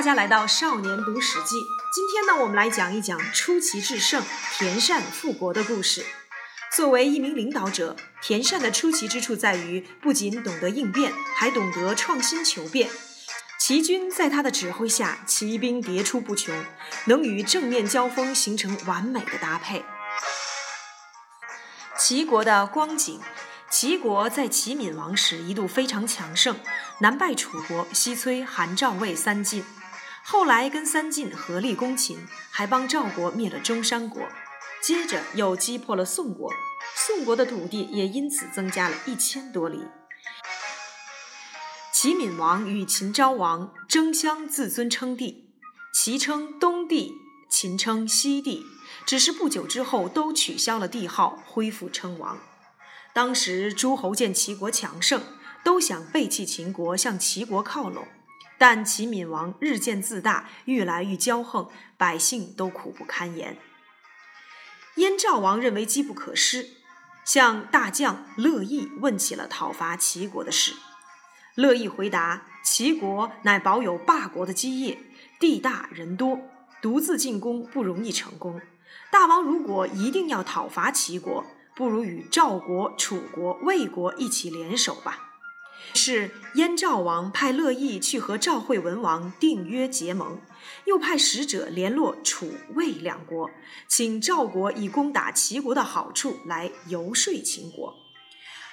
大家来到少年读史记。今天呢，我们来讲一讲出奇制胜、田善复国的故事。作为一名领导者，田善的出奇之处在于，不仅懂得应变，还懂得创新求变。齐军在他的指挥下，骑兵迭出不穷，能与正面交锋形成完美的搭配。齐国的光景。齐国在齐闵王时一度非常强盛，南败楚国，西摧韩、赵、魏三晋，后来跟三晋合力攻秦，还帮赵国灭了中山国，接着又击破了宋国，宋国的土地也因此增加了一千多里。齐闵王与秦昭王争相自尊称帝，齐称东帝，秦称西帝，只是不久之后都取消了帝号，恢复称王。当时诸侯见齐国强盛，都想背弃秦国，向齐国靠拢。但齐闵王日渐自大，愈来愈骄横，百姓都苦不堪言。燕赵王认为机不可失，向大将乐毅问起了讨伐齐国的事。乐毅回答：齐国乃保有霸国的基业，地大人多，独自进攻不容易成功。大王如果一定要讨伐齐国，不如与赵国、楚国、魏国一起联手吧。是燕赵王派乐毅去和赵惠文王订约结盟，又派使者联络楚、魏两国，请赵国以攻打齐国的好处来游说秦国。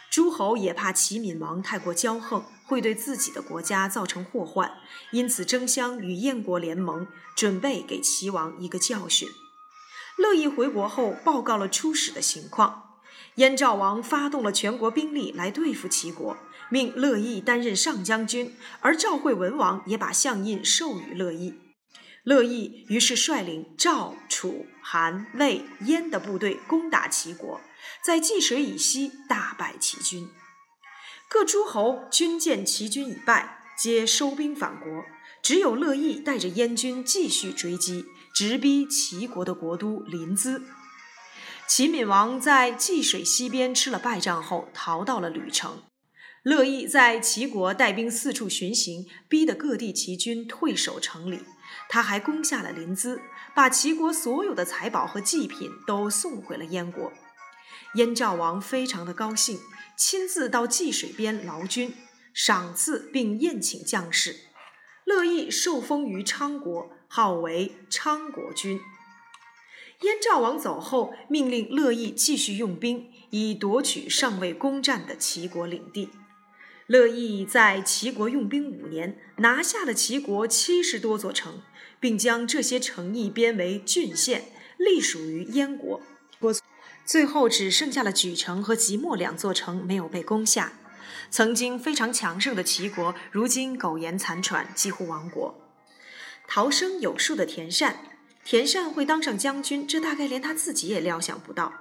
诸侯也怕齐闵王太过骄横，会对自己的国家造成祸患，因此争相与燕国联盟，准备给齐王一个教训。乐毅回国后，报告了出使的情况。燕赵王发动了全国兵力来对付齐国，命乐毅担任上将军，而赵惠文王也把相印授予乐毅。乐毅于是率领赵、楚、韩、魏、燕的部队攻打齐国，在济水以西大败齐军。各诸侯军见齐军已败，皆收兵返国，只有乐毅带着燕军继续追击，直逼齐国的国都临淄。齐闵王在济水西边吃了败仗后，逃到了吕城。乐毅在齐国带兵四处巡行，逼得各地齐军退守城里。他还攻下了临淄，把齐国所有的财宝和祭品都送回了燕国。燕赵王非常的高兴，亲自到济水边劳军，赏赐并宴请将士。乐毅受封于昌国，号为昌国君。燕赵王走后，命令乐毅继续用兵，以夺取尚未攻占的齐国领地。乐毅在齐国用兵五年，拿下了齐国七十多座城，并将这些城邑编为郡县，隶属于燕国。最后只剩下了莒城和即墨两座城没有被攻下。曾经非常强盛的齐国，如今苟延残喘，几乎亡国。逃生有术的田善。田善会当上将军，这大概连他自己也料想不到。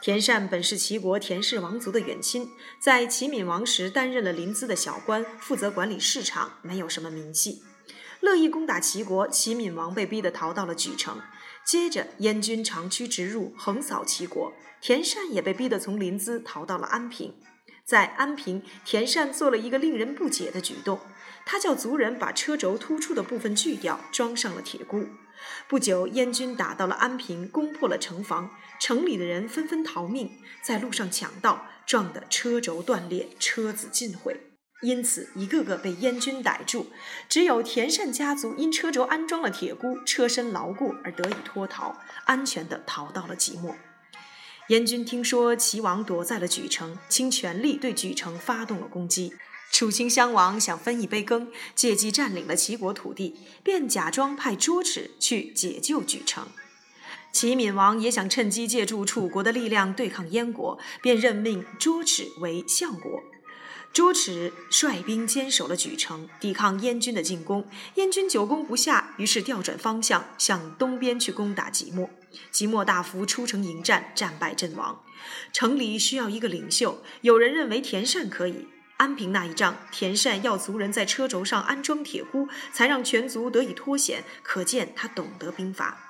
田善本是齐国田氏王族的远亲，在齐闵王时担任了临淄的小官，负责管理市场，没有什么名气。乐意攻打齐国，齐闵王被逼得逃到了莒城。接着燕军长驱直入，横扫齐国，田善也被逼得从临淄逃到了安平。在安平，田善做了一个令人不解的举动，他叫族人把车轴突出的部分锯掉，装上了铁箍。不久，燕军打到了安平，攻破了城防，城里的人纷纷逃命，在路上抢道，撞得车轴断裂，车子尽毁，因此一个个被燕军逮住。只有田善家族因车轴安装了铁箍，车身牢固而得以脱逃，安全地逃到了即墨。燕军听说齐王躲在了莒城，倾全力对莒城发动了攻击。楚顷襄王想分一杯羹，借机占领了齐国土地，便假装派卓齿去解救莒城。齐闵王也想趁机借助楚国的力量对抗燕国，便任命卓齿为相国。卓齿率兵坚守了莒城，抵抗燕军的进攻。燕军久攻不下，于是调转方向，向东边去攻打即墨。即墨大夫出城迎战，战败阵亡。城里需要一个领袖，有人认为田善可以。安平那一仗，田善要族人在车轴上安装铁箍，才让全族得以脱险，可见他懂得兵法。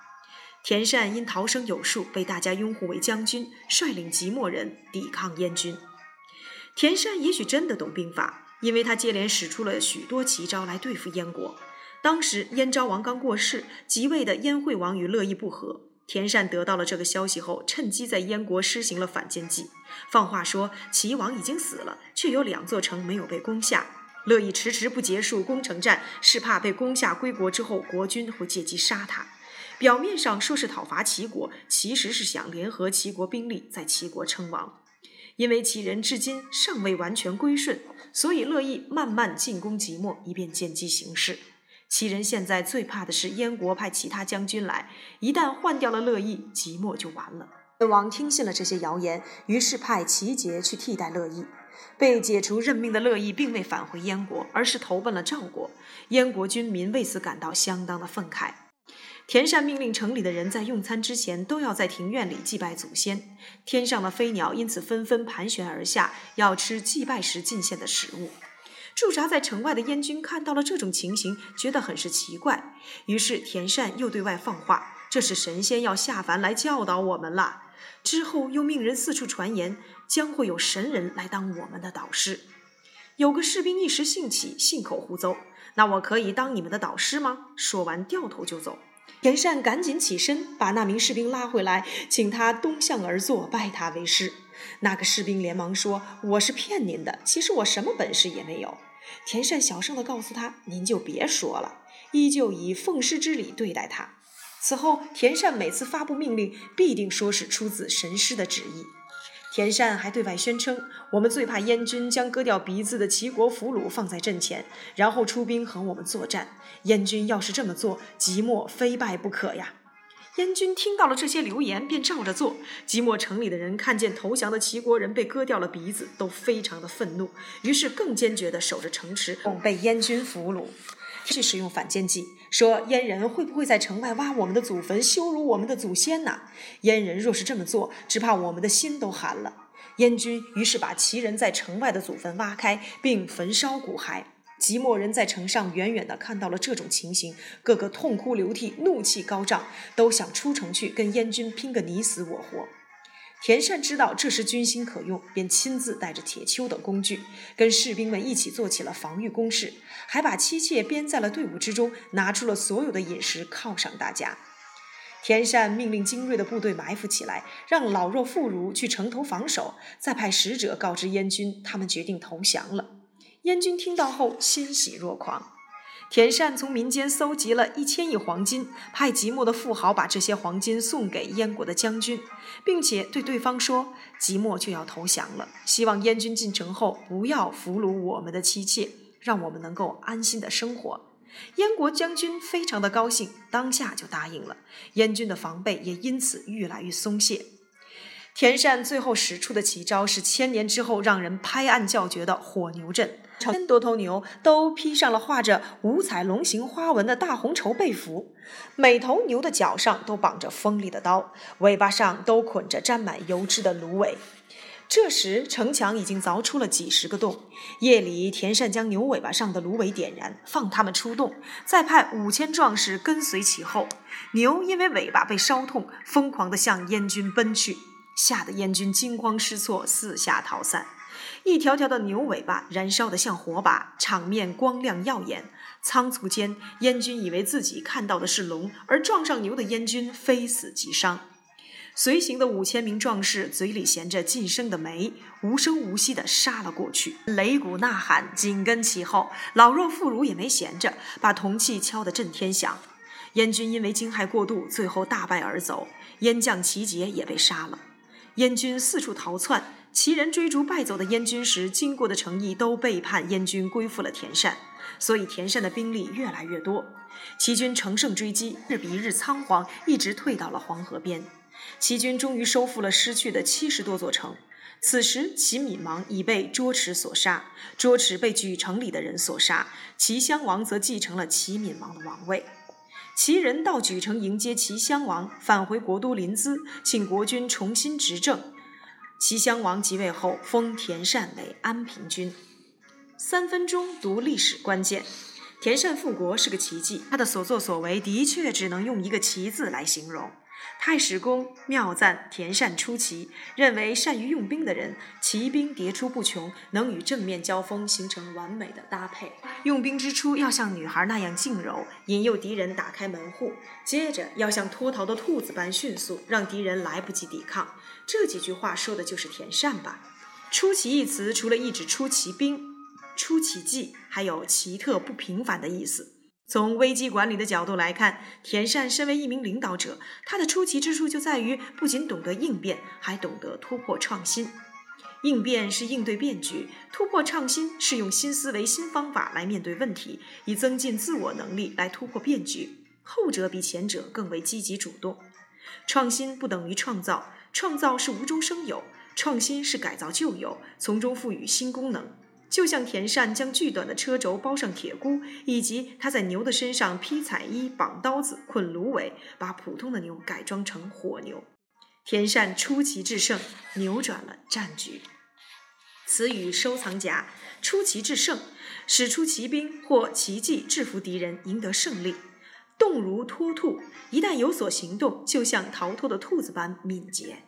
田善因逃生有术，被大家拥护为将军，率领即墨人抵抗燕军。田善也许真的懂兵法，因为他接连使出了许多奇招来对付燕国。当时燕昭王刚过世，即位的燕惠王与乐毅不和。田善得到了这个消息后，趁机在燕国施行了反间计，放话说齐王已经死了，却有两座城没有被攻下。乐毅迟迟不结束攻城战，是怕被攻下归国之后，国君会借机杀他。表面上说是讨伐齐国，其实是想联合齐国兵力在齐国称王。因为齐人至今尚未完全归顺，所以乐毅慢慢进攻即墨，以便见机行事。齐人现在最怕的是燕国派其他将军来，一旦换掉了乐毅，即墨就完了。燕王听信了这些谣言，于是派齐杰去替代乐毅。被解除任命的乐毅并未返回燕国，而是投奔了赵国。燕国军民为此感到相当的愤慨。田善命令城里的人在用餐之前都要在庭院里祭拜祖先，天上的飞鸟因此纷纷盘旋而下，要吃祭拜时进献的食物。驻扎在城外的燕军看到了这种情形，觉得很是奇怪，于是田善又对外放话：“这是神仙要下凡来教导我们了。”之后又命人四处传言，将会有神人来当我们的导师。有个士兵一时兴起，信口胡诌：“那我可以当你们的导师吗？”说完掉头就走。田善赶紧起身，把那名士兵拉回来，请他东向而坐，拜他为师。那个士兵连忙说：“我是骗您的，其实我什么本事也没有。”田善小声地告诉他：“您就别说了。”依旧以奉师之礼对待他。此后，田善每次发布命令，必定说是出自神师的旨意。田善还对外宣称：“我们最怕燕军将割掉鼻子的齐国俘虏放在阵前，然后出兵和我们作战。燕军要是这么做，即墨非败不可呀！”燕军听到了这些流言，便照着做。即墨城里的人看见投降的齐国人被割掉了鼻子，都非常的愤怒，于是更坚决地守着城池，恐被燕军俘虏。去使用反间计，说燕人会不会在城外挖我们的祖坟，羞辱我们的祖先呢？燕人若是这么做，只怕我们的心都寒了。燕军于是把齐人在城外的祖坟挖开，并焚烧骨骸。即墨人在城上远远地看到了这种情形，个个痛哭流涕，怒气高涨，都想出城去跟燕军拼个你死我活。田善知道这时军心可用，便亲自带着铁锹等工具，跟士兵们一起做起了防御工事，还把妻妾编在了队伍之中，拿出了所有的饮食犒赏大家。田善命令精锐的部队埋伏起来，让老弱妇孺去城头防守，再派使者告知燕军，他们决定投降了。燕军听到后欣喜若狂。田善从民间搜集了一千亿黄金，派即墨的富豪把这些黄金送给燕国的将军，并且对对方说：“即墨就要投降了，希望燕军进城后不要俘虏我们的妻妾，让我们能够安心的生活。”燕国将军非常的高兴，当下就答应了。燕军的防备也因此越来越松懈。田善最后使出的奇招是千年之后让人拍案叫绝的火牛阵。千多头牛都披上了画着五彩龙形花纹的大红绸被服，每头牛的脚上都绑着锋利的刀，尾巴上都捆着沾满油脂的芦苇。这时，城墙已经凿出了几十个洞。夜里，田善将牛尾巴上的芦苇点燃，放他们出洞，再派五千壮士跟随其后。牛因为尾巴被烧痛，疯狂地向燕军奔去，吓得燕军惊慌失措，四下逃散。一条条的牛尾巴燃烧得像火把，场面光亮耀眼。仓促间，燕军以为自己看到的是龙，而撞上牛的燕军非死即伤。随行的五千名壮士嘴里衔着晋升的煤，无声无息地杀了过去，擂鼓呐喊，紧跟其后。老弱妇孺也没闲着，把铜器敲得震天响。燕军因为惊骇过度，最后大败而走。燕将齐杰也被杀了。燕军四处逃窜。齐人追逐败走的燕军时，经过的城邑都背叛燕军，归附了田善，所以田善的兵力越来越多。齐军乘胜追击，日比日仓皇，一直退到了黄河边。齐军终于收复了失去的七十多座城。此时，齐闵王已被卓齿所杀，卓齿被举城里的人所杀，齐襄王则继承了齐闵王的王位。齐人到莒城迎接齐襄王，返回国都临淄，请国君重新执政。齐襄王即位后，封田善为安平君。三分钟读历史关键：田善复国是个奇迹，他的所作所为的确只能用一个“奇”字来形容。太史公妙赞田善出奇，认为善于用兵的人，骑兵迭出不穷，能与正面交锋形成完美的搭配。用兵之初要像女孩那样静柔，引诱敌人打开门户；接着要像脱逃的兔子般迅速，让敌人来不及抵抗。这几句话说的就是田善吧？出奇一词除了意指出奇兵、出奇迹，还有奇特不平凡的意思。从危机管理的角度来看，田善身为一名领导者，他的出奇之处就在于不仅懂得应变，还懂得突破创新。应变是应对变局，突破创新是用新思维、新方法来面对问题，以增进自我能力来突破变局。后者比前者更为积极主动。创新不等于创造，创造是无中生有，创新是改造旧有，从中赋予新功能。就像田善将巨短的车轴包上铁箍，以及他在牛的身上披彩衣、绑刀子、捆芦苇，把普通的牛改装成火牛。田善出奇制胜，扭转了战局。词语收藏夹：出奇制胜，使出奇兵或奇迹制服敌人，赢得胜利。动如脱兔，一旦有所行动，就像逃脱的兔子般敏捷。